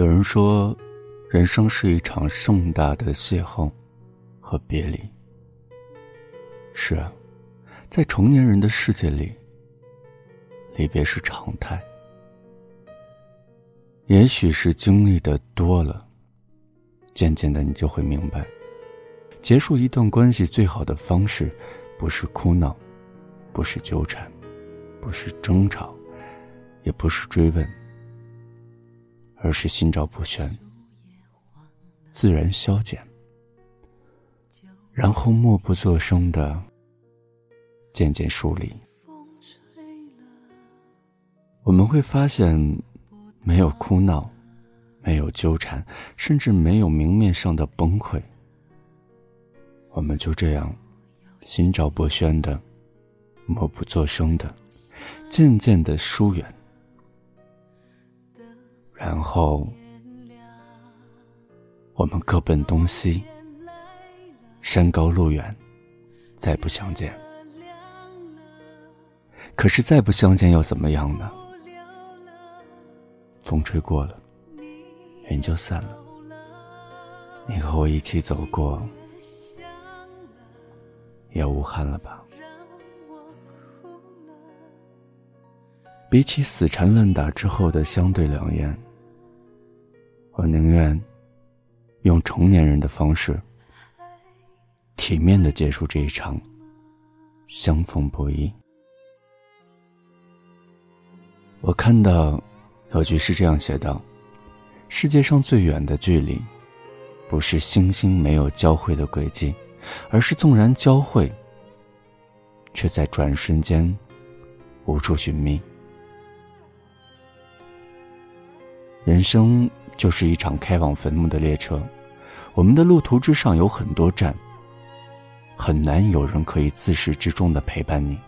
有人说，人生是一场盛大的邂逅和别离。是啊，在成年人的世界里，离别是常态。也许是经历的多了，渐渐的你就会明白，结束一段关系最好的方式，不是哭闹，不是纠缠，不是争吵，也不是追问。而是心照不宣，自然消减，然后默不作声的渐渐疏离。我们会发现，没有哭闹，没有纠缠，甚至没有明面上的崩溃。我们就这样，心照不宣的，默不作声的，渐渐的疏远。然后，我们各奔东西，山高路远，再不相见。可是再不相见又怎么样呢？风吹过了，云就散了。你和我一起走过，也无憾了吧？比起死缠烂打之后的相对两言。我宁愿用成年人的方式，体面的结束这一场相逢不易。我看到有句诗这样写道：“世界上最远的距离，不是星星没有交汇的轨迹，而是纵然交汇，却在转瞬间无处寻觅。”人生。就是一场开往坟墓的列车，我们的路途之上有很多站，很难有人可以自始至终的陪伴你。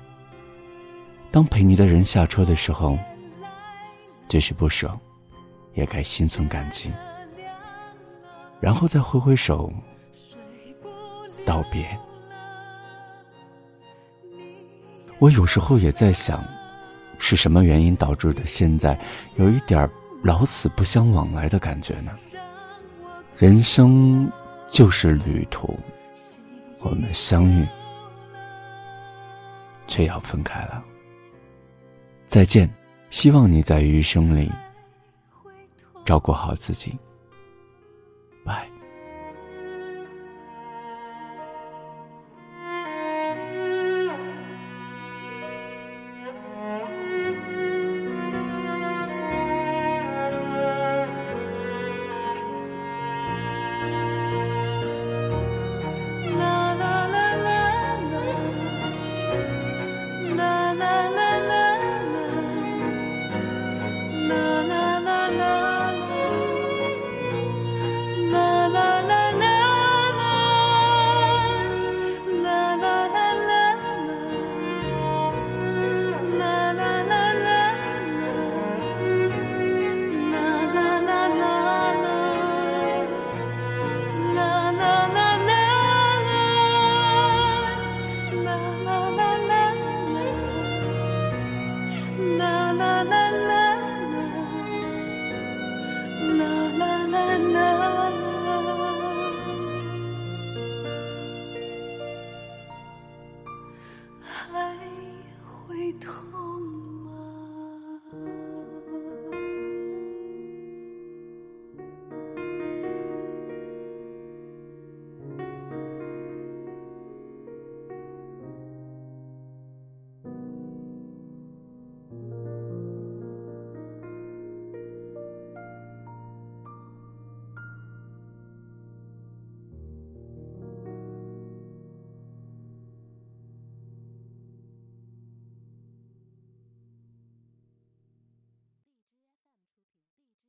当陪你的人下车的时候，即使不舍，也该心存感激，然后再挥挥手道别。我有时候也在想，是什么原因导致的现在有一点儿。老死不相往来的感觉呢？人生就是旅途，我们相遇，却要分开了。再见，希望你在余生里照顾好自己。拜。